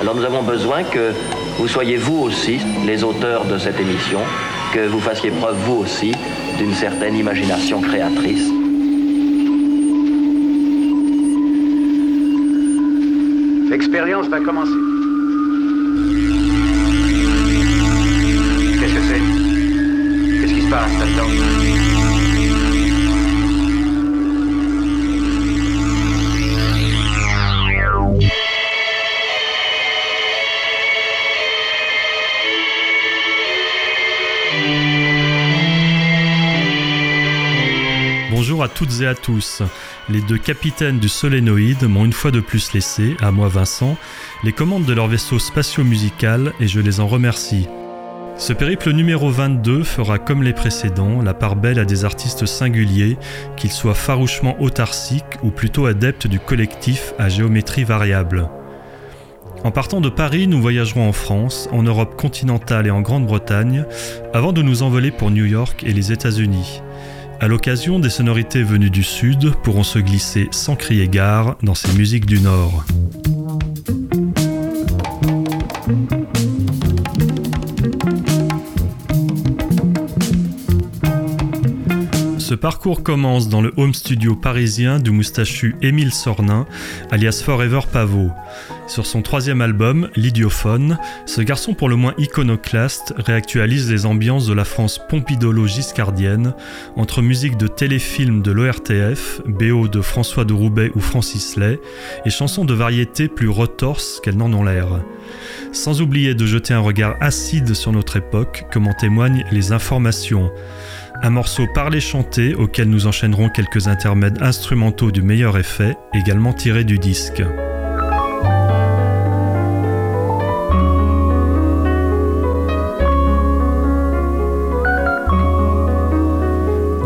Alors nous avons besoin que vous soyez vous aussi les auteurs de cette émission, que vous fassiez preuve vous aussi d'une certaine imagination créatrice. L'expérience va commencer. Toutes et à tous. Les deux capitaines du Solénoïde m'ont une fois de plus laissé, à moi Vincent, les commandes de leur vaisseau spatio-musical et je les en remercie. Ce périple numéro 22 fera comme les précédents la part belle à des artistes singuliers, qu'ils soient farouchement autarciques ou plutôt adeptes du collectif à géométrie variable. En partant de Paris, nous voyagerons en France, en Europe continentale et en Grande-Bretagne, avant de nous envoler pour New York et les États-Unis. À l'occasion, des sonorités venues du Sud pourront se glisser sans crier gare dans ces musiques du Nord. Ce parcours commence dans le home studio parisien du moustachu Émile Sornin, alias Forever Pavot. Sur son troisième album, L'Idiophone, ce garçon pour le moins iconoclaste réactualise les ambiances de la France pompidolo-giscardienne entre musique de téléfilm de l'ORTF, BO de François de Roubaix ou Francis Lay, et chansons de variété plus retorses qu'elles n'en ont l'air. Sans oublier de jeter un regard acide sur notre époque, comme en témoignent les informations. Un morceau parlé-chanté auquel nous enchaînerons quelques intermèdes instrumentaux du meilleur effet, également tirés du disque.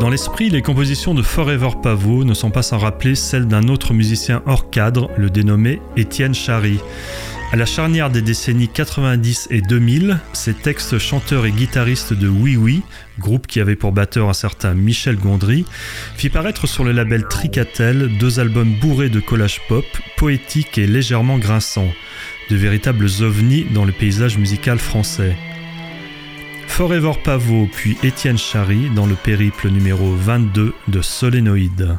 Dans l'esprit, les compositions de Forever Pavot ne sont pas sans rappeler celles d'un autre musicien hors cadre, le dénommé Étienne Chary. À la charnière des décennies 90 et 2000, ces textes chanteurs et guitaristes de Oui Oui, groupe qui avait pour batteur un certain Michel Gondry, fit paraître sur le label Tricatel deux albums bourrés de collages pop, poétiques et légèrement grinçants, de véritables ovnis dans le paysage musical français. Forever Pavot puis Étienne Chary dans le périple numéro 22 de Solénoïde.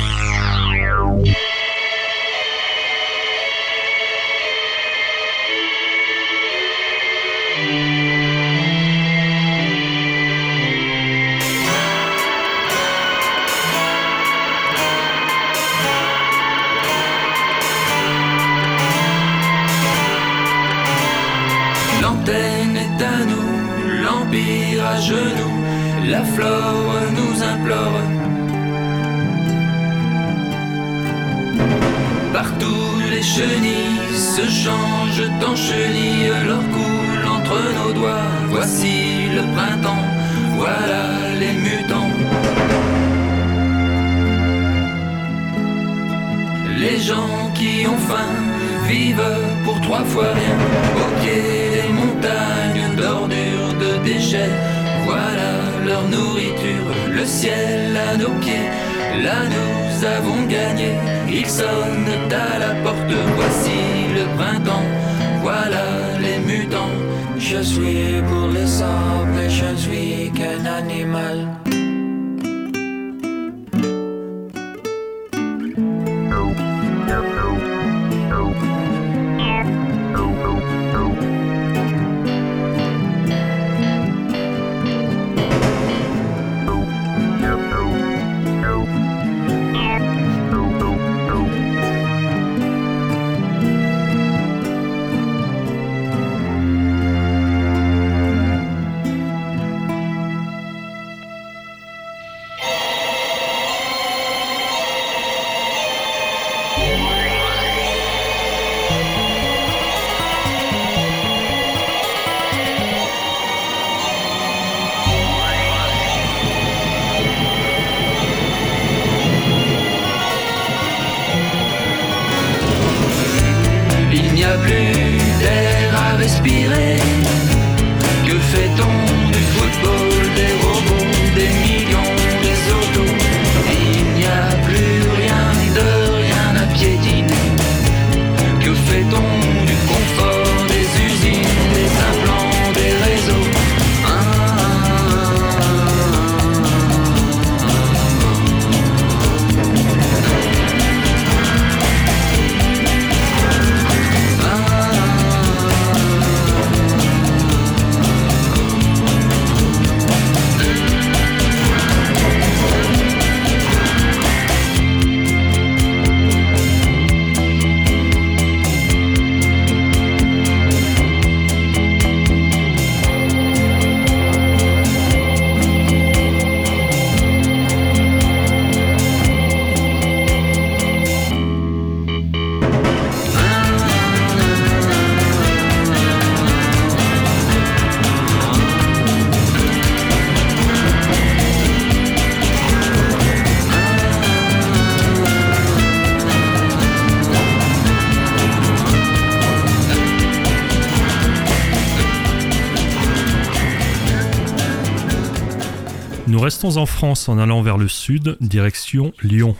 Restons en France en allant vers le sud, direction Lyon.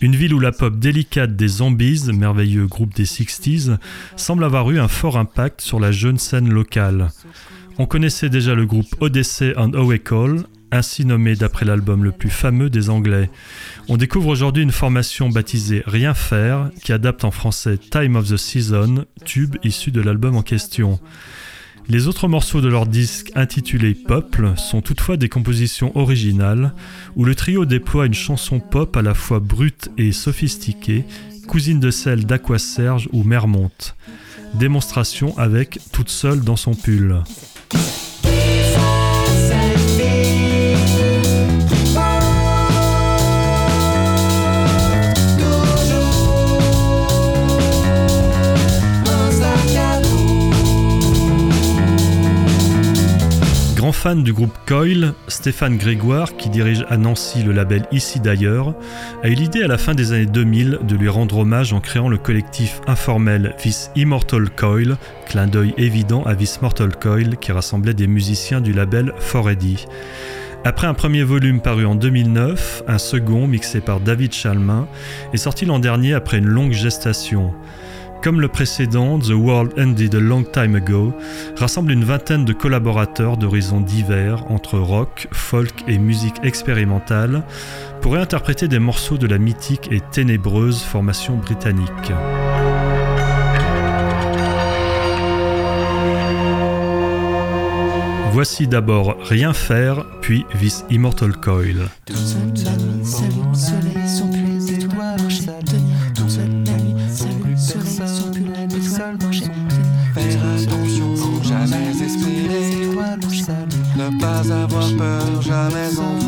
Une ville où la pop délicate des Zombies, merveilleux groupe des 60s, semble avoir eu un fort impact sur la jeune scène locale. On connaissait déjà le groupe Odyssey and Call, ainsi nommé d'après l'album le plus fameux des Anglais. On découvre aujourd'hui une formation baptisée Rien faire, qui adapte en français Time of the Season, tube issu de l'album en question. Les autres morceaux de leur disque intitulé Peuple sont toutefois des compositions originales où le trio déploie une chanson pop à la fois brute et sophistiquée, cousine de celle d'Aqua Serge ou Mermonte. Démonstration avec Toute seule dans son pull. Grand fan du groupe Coil, Stéphane Grégoire, qui dirige à Nancy le label Ici d'ailleurs, a eu l'idée à la fin des années 2000 de lui rendre hommage en créant le collectif informel This Immortal Coil, clin d'œil évident à This Mortal Coil qui rassemblait des musiciens du label Foredy. Après un premier volume paru en 2009, un second, mixé par David Chalmin, est sorti l'an dernier après une longue gestation. Comme le précédent, The World Ended a Long Time Ago rassemble une vingtaine de collaborateurs d'horizons divers entre rock, folk et musique expérimentale pour réinterpréter des morceaux de la mythique et ténébreuse formation britannique. Voici d'abord Rien faire, puis This Immortal Coil. Peur, jamais en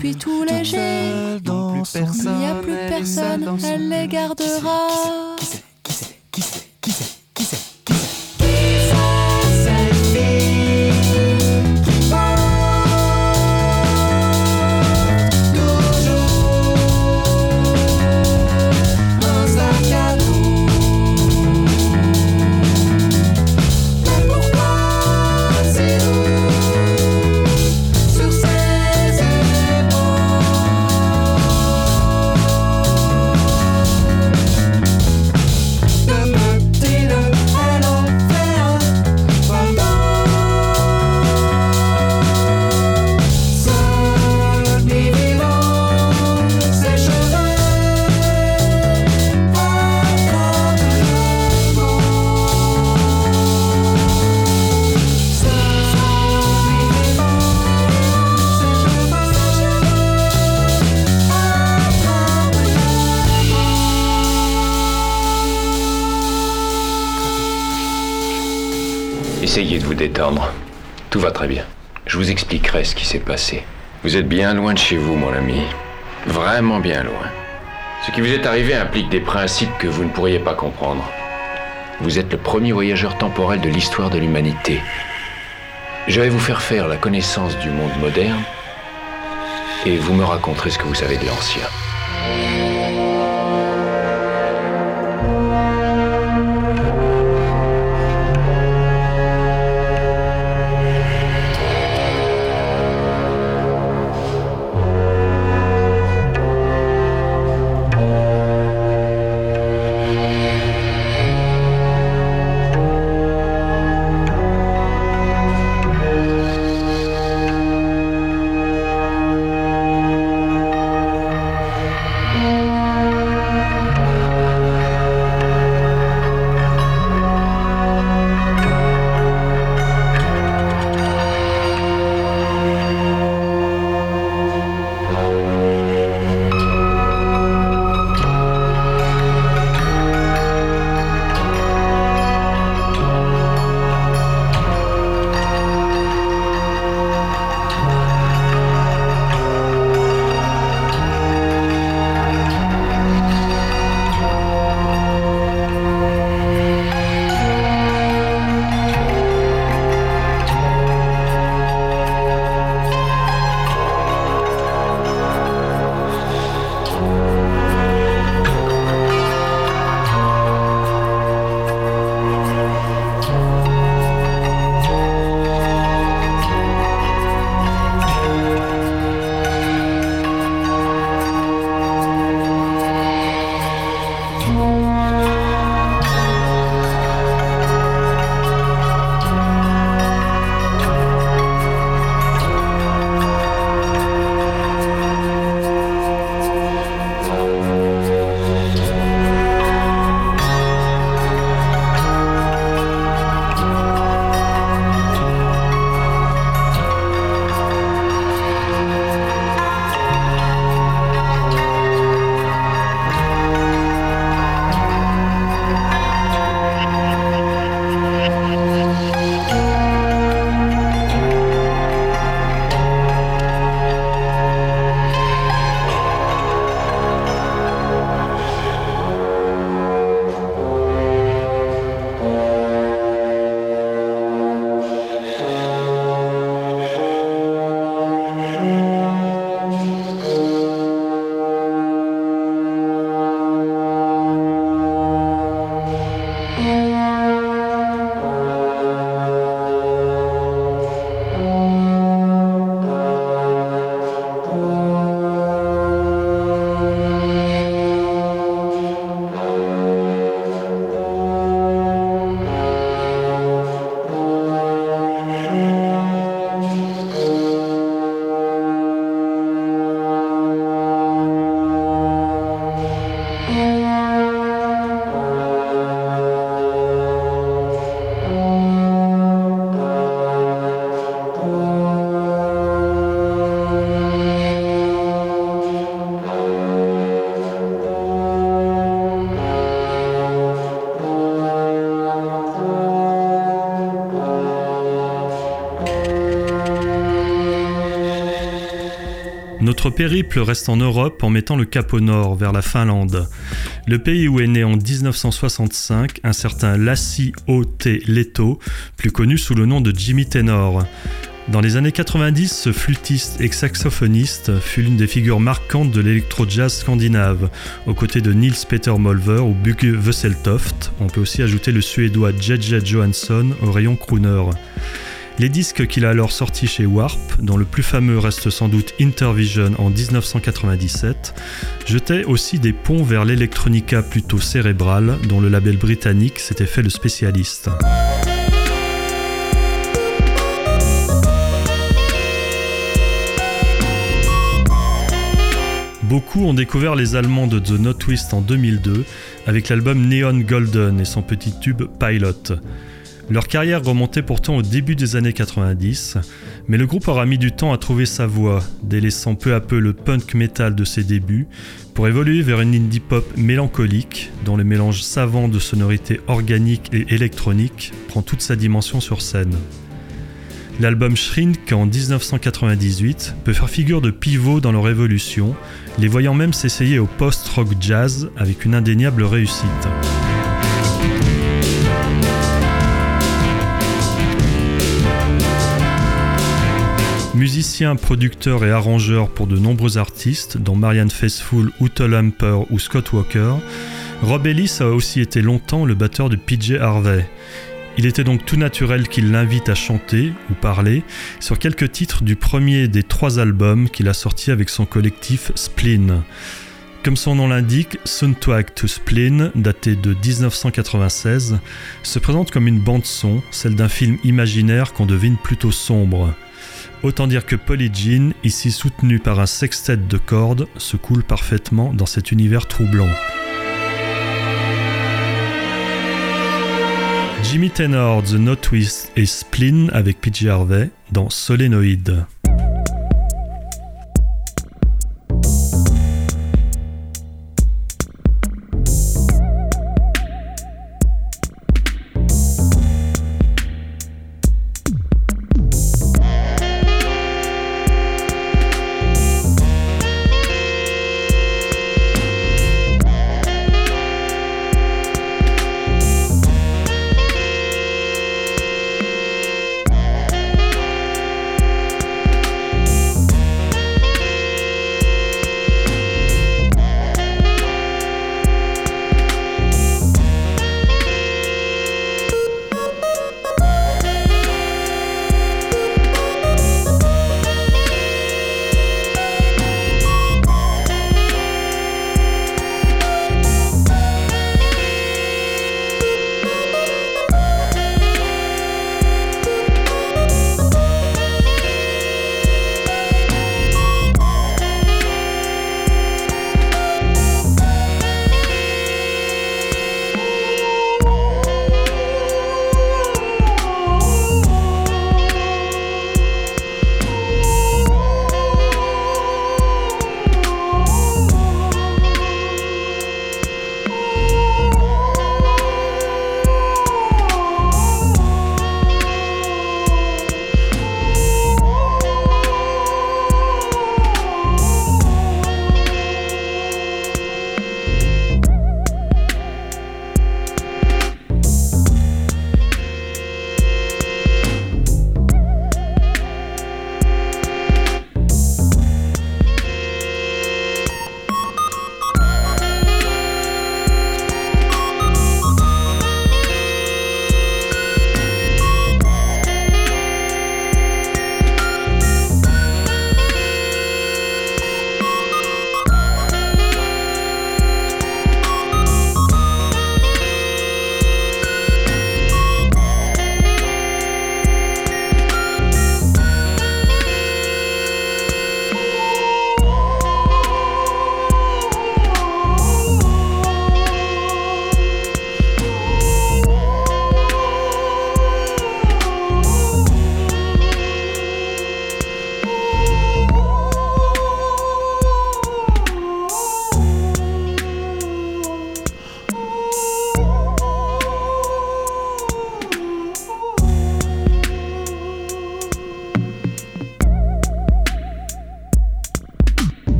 s'appuie tout léger. Il n'y a plus personne, elle les gardera. Tout va très bien. Je vous expliquerai ce qui s'est passé. Vous êtes bien loin de chez vous, mon ami. Vraiment bien loin. Ce qui vous est arrivé implique des principes que vous ne pourriez pas comprendre. Vous êtes le premier voyageur temporel de l'histoire de l'humanité. Je vais vous faire faire la connaissance du monde moderne et vous me raconterez ce que vous savez de l'ancien. Périple reste en Europe en mettant le cap au nord, vers la Finlande. Le pays où est né en 1965 un certain Lassi O.T. Leto, plus connu sous le nom de Jimmy Tenor. Dans les années 90, ce flûtiste et saxophoniste fut l'une des figures marquantes de l'électro-jazz scandinave, aux côtés de Nils Peter Molver ou Bugge Wesseltoft. On peut aussi ajouter le suédois J.J. Johansson au rayon crooner. Les disques qu'il a alors sortis chez Warp, dont le plus fameux reste sans doute Intervision en 1997, jetaient aussi des ponts vers l'électronica plutôt cérébrale, dont le label britannique s'était fait le spécialiste. Beaucoup ont découvert les Allemands de The No Twist en 2002 avec l'album Neon Golden et son petit tube Pilot. Leur carrière remontait pourtant au début des années 90, mais le groupe aura mis du temps à trouver sa voie, délaissant peu à peu le punk metal de ses débuts, pour évoluer vers une indie pop mélancolique, dont le mélange savant de sonorités organiques et électroniques prend toute sa dimension sur scène. L'album Shrink en 1998 peut faire figure de pivot dans leur évolution, les voyant même s'essayer au post-rock jazz avec une indéniable réussite. Musicien, producteur et arrangeur pour de nombreux artistes, dont Marianne Faithfull, Ute Lamper ou Scott Walker, Rob Ellis a aussi été longtemps le batteur de PJ Harvey. Il était donc tout naturel qu'il l'invite à chanter ou parler sur quelques titres du premier des trois albums qu'il a sortis avec son collectif Spleen. Comme son nom l'indique, Soundtrack to Spleen, daté de 1996, se présente comme une bande-son, celle d'un film imaginaire qu'on devine plutôt sombre. Autant dire que Jean, ici soutenu par un sextet de cordes, se coule parfaitement dans cet univers troublant. Jimmy Tenor, The No Twist et Spleen avec PJ Harvey dans Solénoïde.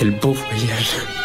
Quel beau voyage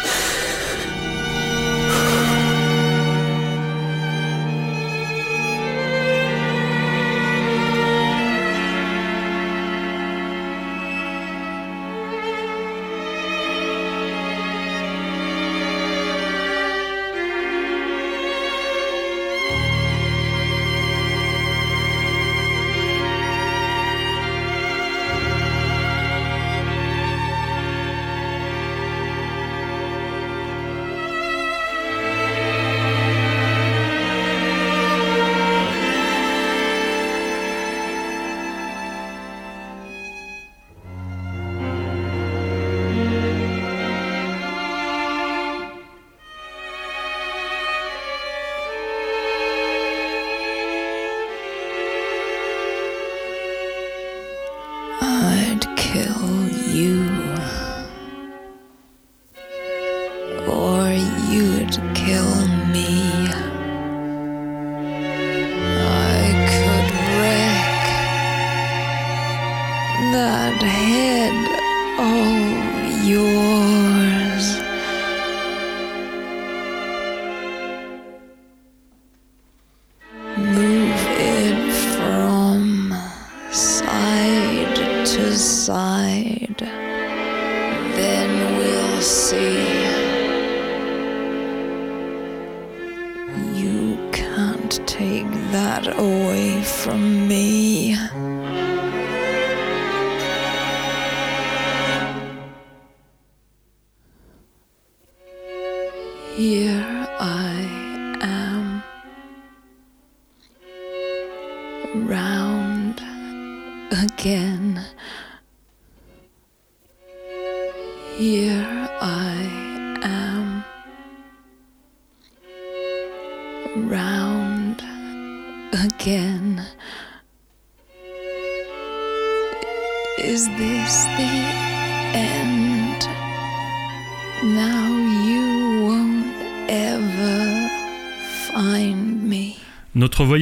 me.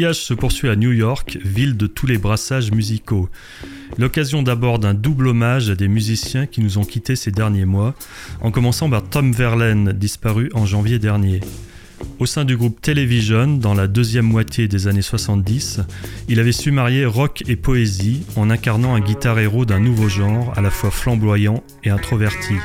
Voyage se poursuit à New York, ville de tous les brassages musicaux. L'occasion d'abord d'un double hommage à des musiciens qui nous ont quittés ces derniers mois, en commençant par Tom Verlaine, disparu en janvier dernier. Au sein du groupe Television, dans la deuxième moitié des années 70, il avait su marier rock et poésie en incarnant un guitar héros d'un nouveau genre, à la fois flamboyant et introverti.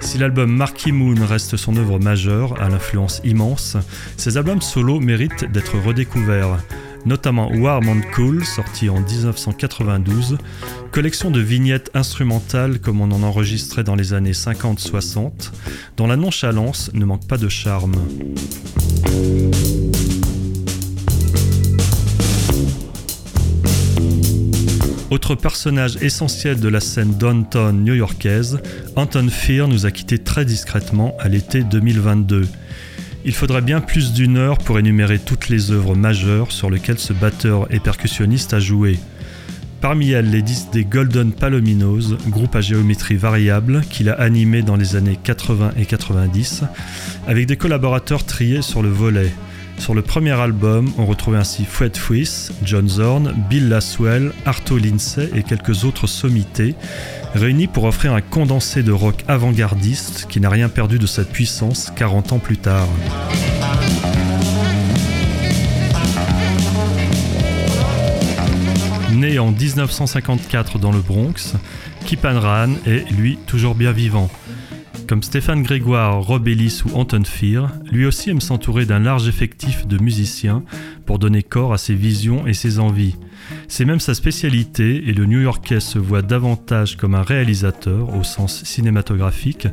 Si l'album Marquee Moon reste son œuvre majeure, à l'influence immense, ses albums solo méritent d'être redécouverts, notamment Warm and Cool, sorti en 1992, collection de vignettes instrumentales comme on en enregistrait dans les années 50-60, dont la nonchalance ne manque pas de charme. Autre personnage essentiel de la scène downtown new-yorkaise, Anton Fear nous a quittés très discrètement à l'été 2022. Il faudrait bien plus d'une heure pour énumérer toutes les œuvres majeures sur lesquelles ce batteur et percussionniste a joué. Parmi elles, les disques des Golden Palominos, groupe à géométrie variable qu'il a animé dans les années 80 et 90, avec des collaborateurs triés sur le volet. Sur le premier album, on retrouve ainsi Fred Fwiss, John Zorn, Bill Laswell, Arto Lindsay et quelques autres sommités, réunis pour offrir un condensé de rock avant-gardiste qui n'a rien perdu de sa puissance 40 ans plus tard. Né en 1954 dans le Bronx, Kip Anran est, lui, toujours bien vivant. Comme Stéphane Grégoire, Rob Ellis ou Anton Fear, lui aussi aime s'entourer d'un large effectif de musiciens pour donner corps à ses visions et ses envies. C'est même sa spécialité et le New-Yorkais se voit davantage comme un réalisateur au sens cinématographique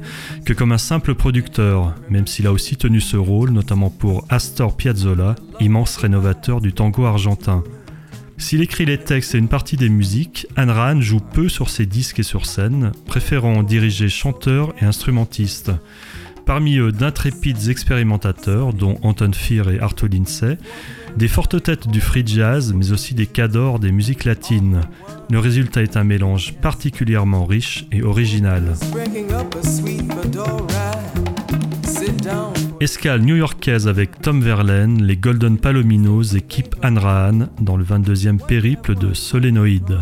que comme un simple producteur, même s'il a aussi tenu ce rôle notamment pour Astor Piazzolla, immense rénovateur du tango argentin. S'il écrit les textes et une partie des musiques, Ayn Rand joue peu sur ses disques et sur scène, préférant diriger chanteurs et instrumentistes. Parmi eux, d'intrépides expérimentateurs, dont Anton Fear et Arto Lindsay, des fortes têtes du free jazz, mais aussi des cadors des musiques latines. Le résultat est un mélange particulièrement riche et original. Escale new-yorkaise avec Tom Verlaine, les Golden Palominos et Kip Anrahan dans le 22e périple de Solénoïde.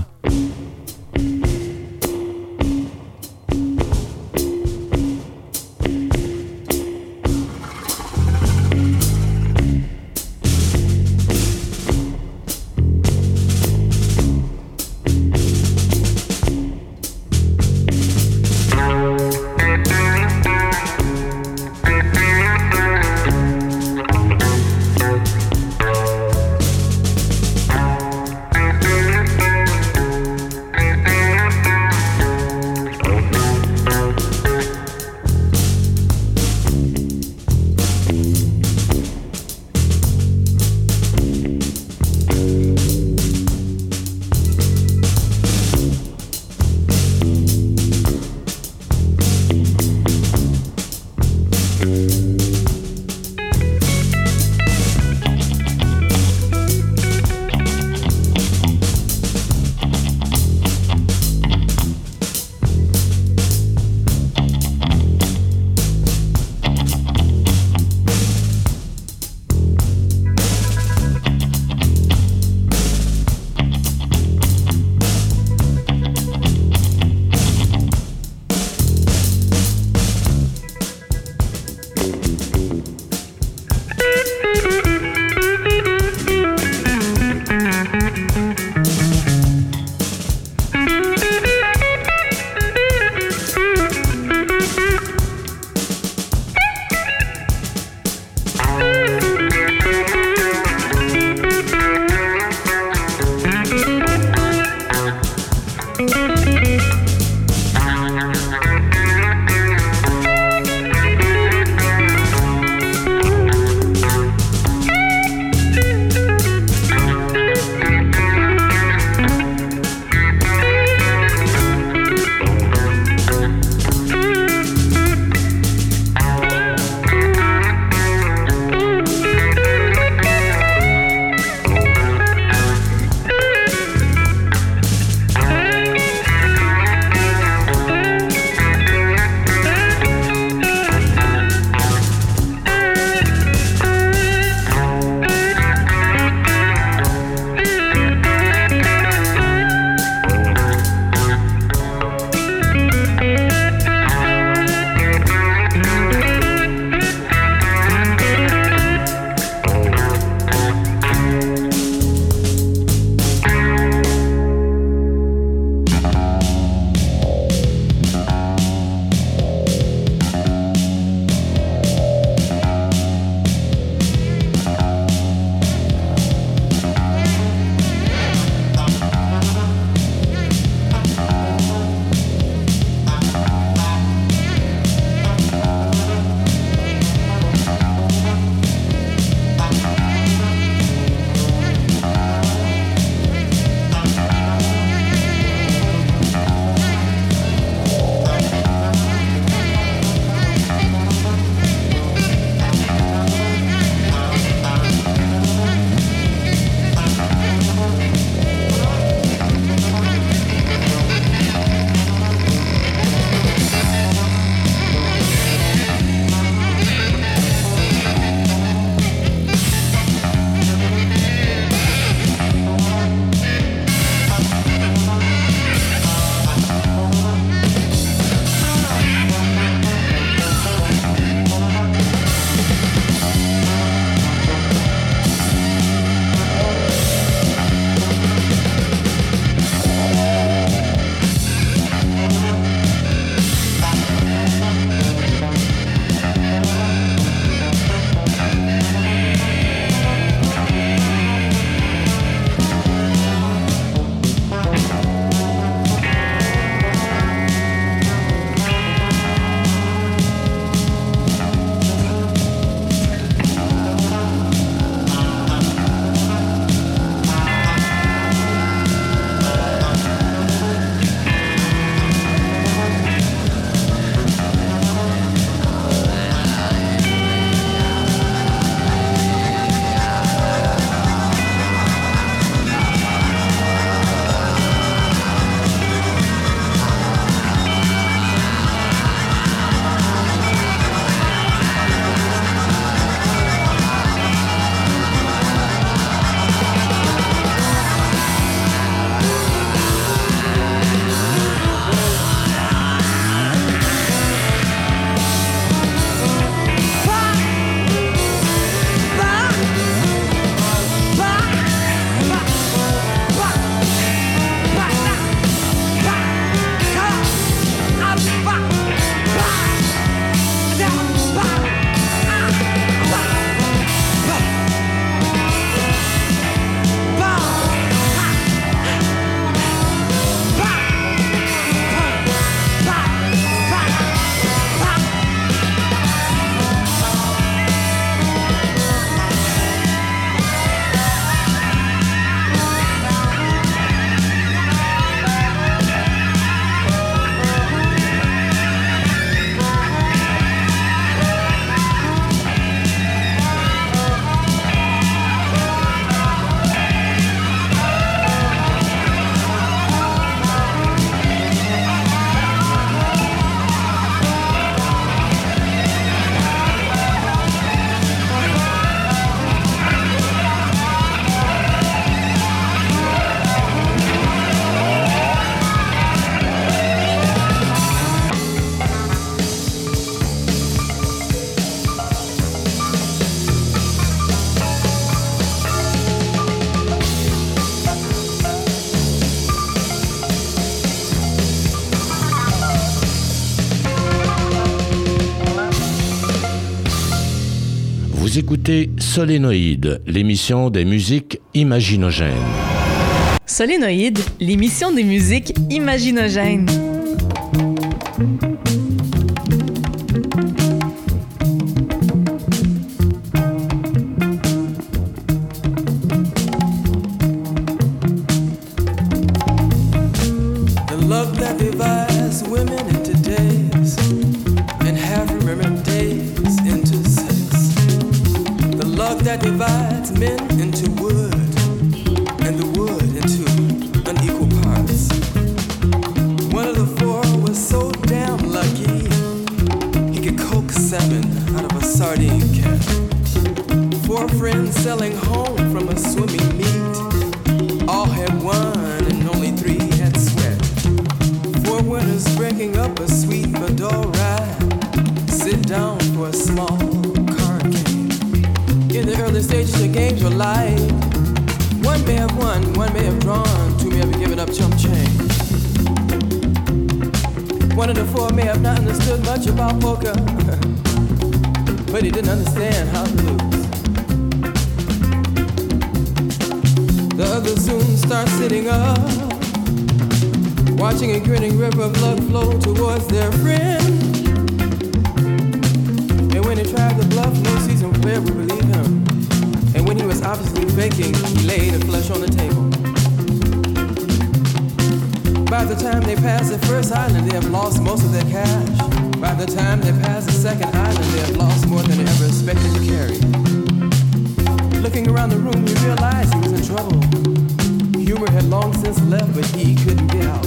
Écoutez Solénoïde, l'émission des musiques imaginogènes. Solénoïde, l'émission des musiques imaginogènes. Women into days and remembered days that divides men into wood and the wood into unequal parts. One of the four was so damn lucky he could coax salmon out of a sardine can. Four friends selling home games were life. One may have won, one may have drawn, two may have given up chump change. One of the four may have not understood much about poker, but he didn't understand how to lose. The others soon start sitting up, watching a grinning river of blood flow towards their friend. And when he tried to bluff, no seasoned player faking, he laid the flesh on the table. By the time they pass the first island, they have lost most of their cash. By the time they pass the second island, they have lost more than they ever expected to carry. Looking around the room, he realized he was in trouble. Humor had long since left, but he couldn't get out.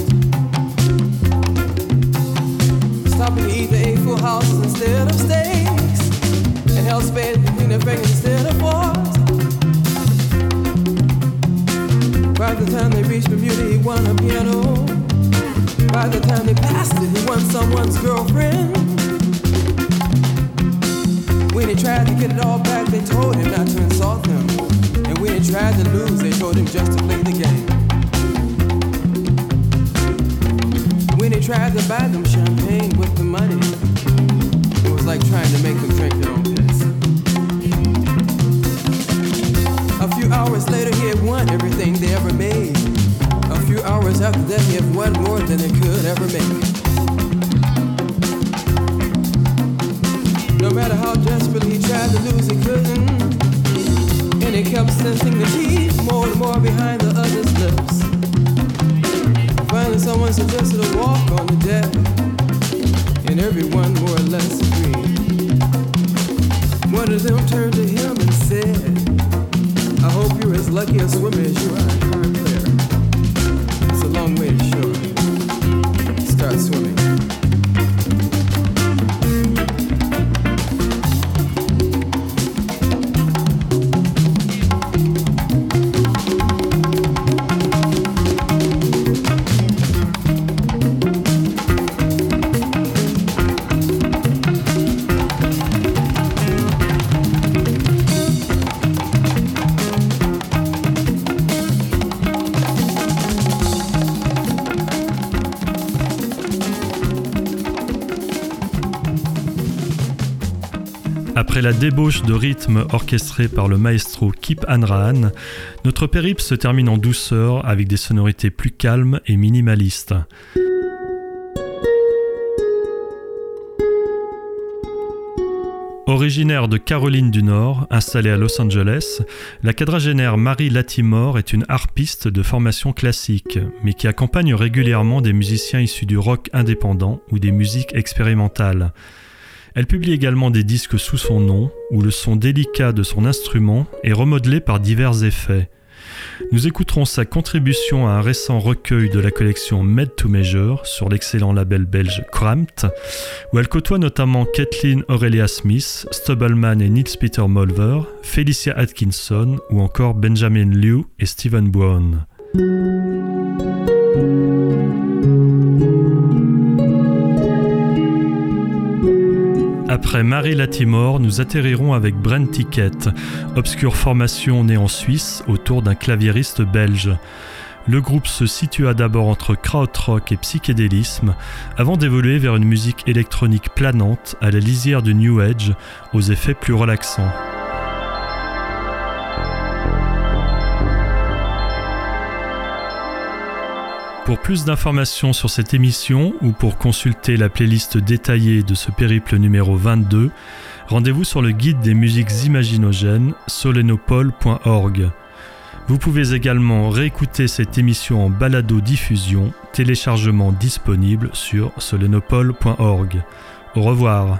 Stopping to eat, they ate full houses instead of steaks. And held spades between their fingers instead of forks. By the time they reached Bermuda, he won a piano. By the time they passed it, he won someone's girlfriend. When he tried to get it all back, they told him not to insult them. And when he tried to lose, they told him just to play the game. When he tried to buy them champagne with the money, it was like trying to make them drink their own had won everything they ever made. A few hours after that, he had won more than they could ever make. No matter how desperately he tried to lose, he couldn't. And he kept sensing the teeth more and more behind the other's lips. Finally, someone suggested a walk on the deck, and everyone more or less agreed. One of them turned to him and said, hope you're as lucky a swimmer as you are Après la débauche de rythme orchestrée par le maestro Kip Hanrahan, notre périple se termine en douceur avec des sonorités plus calmes et minimalistes. Originaire de Caroline du Nord, installée à Los Angeles, la quadragénaire Marie Latimore est une harpiste de formation classique, mais qui accompagne régulièrement des musiciens issus du rock indépendant ou des musiques expérimentales. Elle publie également des disques sous son nom, où le son délicat de son instrument est remodelé par divers effets. Nous écouterons sa contribution à un récent recueil de la collection Made to Measure sur l'excellent label belge Cramped, où elle côtoie notamment Kathleen Aurelia Smith, Stubbleman et Nils Peter Molver, Felicia Atkinson ou encore Benjamin Liu et Stephen Brown. Après Marie Latimore, nous atterrirons avec Brent Ticket, obscure formation née en Suisse autour d'un claviériste belge. Le groupe se situa d'abord entre krautrock et psychédélisme, avant d'évoluer vers une musique électronique planante à la lisière du New Age, aux effets plus relaxants. Pour plus d'informations sur cette émission ou pour consulter la playlist détaillée de ce périple numéro 22, rendez-vous sur le guide des musiques imaginogènes solenopole.org. Vous pouvez également réécouter cette émission en balado-diffusion, téléchargement disponible sur solenopole.org. Au revoir.